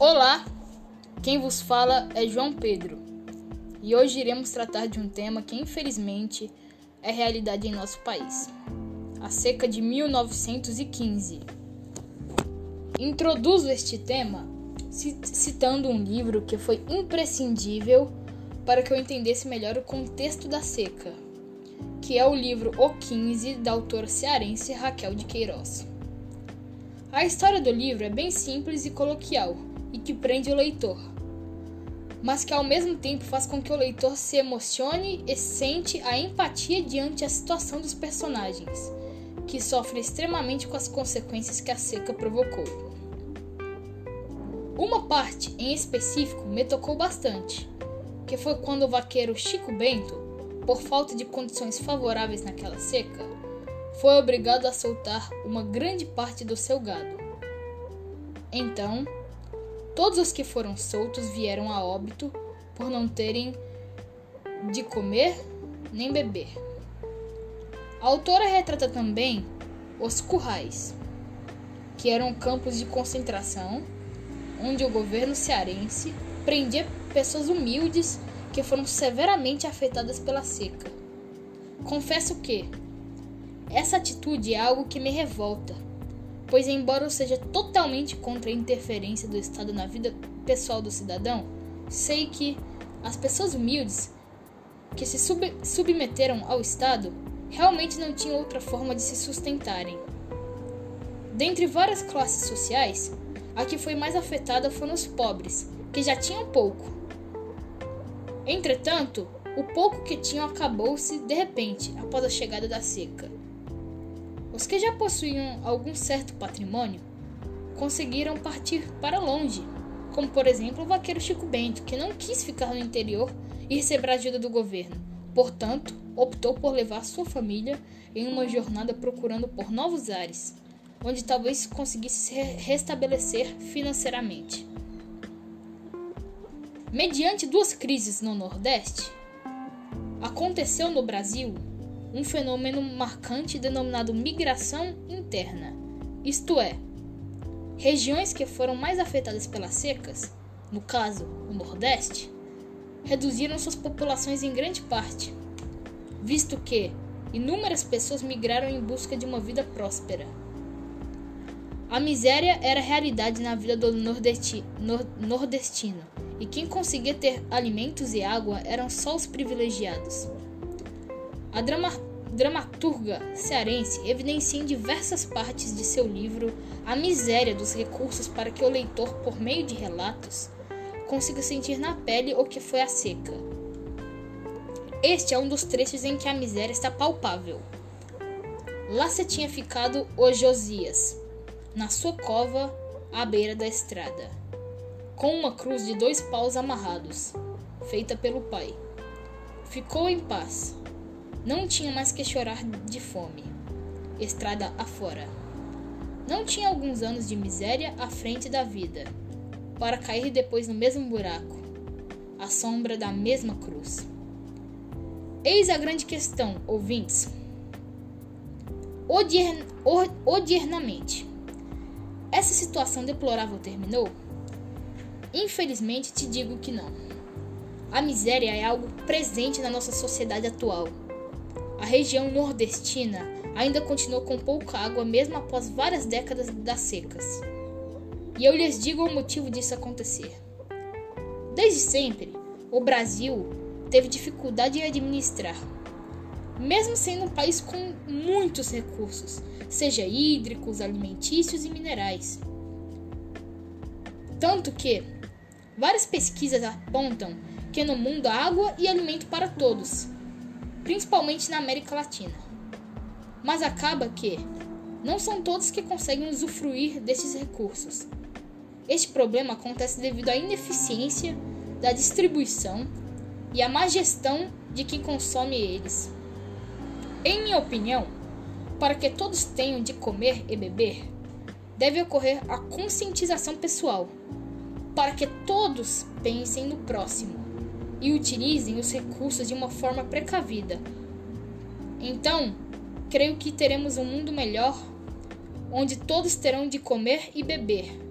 Olá, quem vos fala é João Pedro e hoje iremos tratar de um tema que infelizmente é realidade em nosso país: a seca de 1915. Introduzo este tema citando um livro que foi imprescindível para que eu entendesse melhor o contexto da seca, que é o livro O 15 da autora cearense Raquel de Queiroz. A história do livro é bem simples e coloquial e que prende o leitor, mas que ao mesmo tempo faz com que o leitor se emocione e sente a empatia diante a situação dos personagens, que sofrem extremamente com as consequências que a seca provocou. Uma parte em específico me tocou bastante, que foi quando o vaqueiro Chico Bento, por falta de condições favoráveis naquela seca, foi obrigado a soltar uma grande parte do seu gado. Então, Todos os que foram soltos vieram a óbito por não terem de comer nem beber. A autora retrata também os currais, que eram campos de concentração onde o governo cearense prendia pessoas humildes que foram severamente afetadas pela seca. Confesso que essa atitude é algo que me revolta pois, embora eu seja totalmente contra a interferência do Estado na vida pessoal do cidadão, sei que as pessoas humildes que se sub submeteram ao Estado realmente não tinham outra forma de se sustentarem. Dentre várias classes sociais, a que foi mais afetada foram os pobres, que já tinham pouco. Entretanto, o pouco que tinham acabou-se de repente após a chegada da seca. Os que já possuíam algum certo patrimônio conseguiram partir para longe, como por exemplo o vaqueiro Chico Bento, que não quis ficar no interior e receber ajuda do governo. Portanto, optou por levar sua família em uma jornada procurando por novos ares, onde talvez conseguisse se restabelecer financeiramente. Mediante duas crises no Nordeste, aconteceu no Brasil um fenômeno marcante denominado migração interna, isto é, regiões que foram mais afetadas pelas secas, no caso o Nordeste, reduziram suas populações em grande parte, visto que inúmeras pessoas migraram em busca de uma vida próspera. A miséria era realidade na vida do nordesti nordestino, e quem conseguia ter alimentos e água eram só os privilegiados. A drama dramaturga cearense evidencia em diversas partes de seu livro a miséria dos recursos para que o leitor, por meio de relatos, consiga sentir na pele o que foi a seca. Este é um dos trechos em que a miséria está palpável. Lá se tinha ficado o Josias, na sua cova à beira da estrada, com uma cruz de dois paus amarrados, feita pelo pai. Ficou em paz, não tinha mais que chorar de fome. Estrada afora. Não tinha alguns anos de miséria à frente da vida, para cair depois no mesmo buraco, à sombra da mesma cruz. Eis a grande questão, ouvintes. Odier, odiernamente. Essa situação deplorável terminou? Infelizmente te digo que não. A miséria é algo presente na nossa sociedade atual a região nordestina ainda continuou com pouca água mesmo após várias décadas das secas. E eu lhes digo o motivo disso acontecer. Desde sempre, o Brasil teve dificuldade em administrar, mesmo sendo um país com muitos recursos, seja hídricos, alimentícios e minerais. Tanto que várias pesquisas apontam que no mundo há água e alimento para todos, principalmente na América Latina. Mas acaba que não são todos que conseguem usufruir desses recursos. Este problema acontece devido à ineficiência da distribuição e à má gestão de quem consome eles. Em minha opinião, para que todos tenham de comer e beber, deve ocorrer a conscientização pessoal, para que todos pensem no próximo e utilizem os recursos de uma forma precavida. Então, creio que teremos um mundo melhor, onde todos terão de comer e beber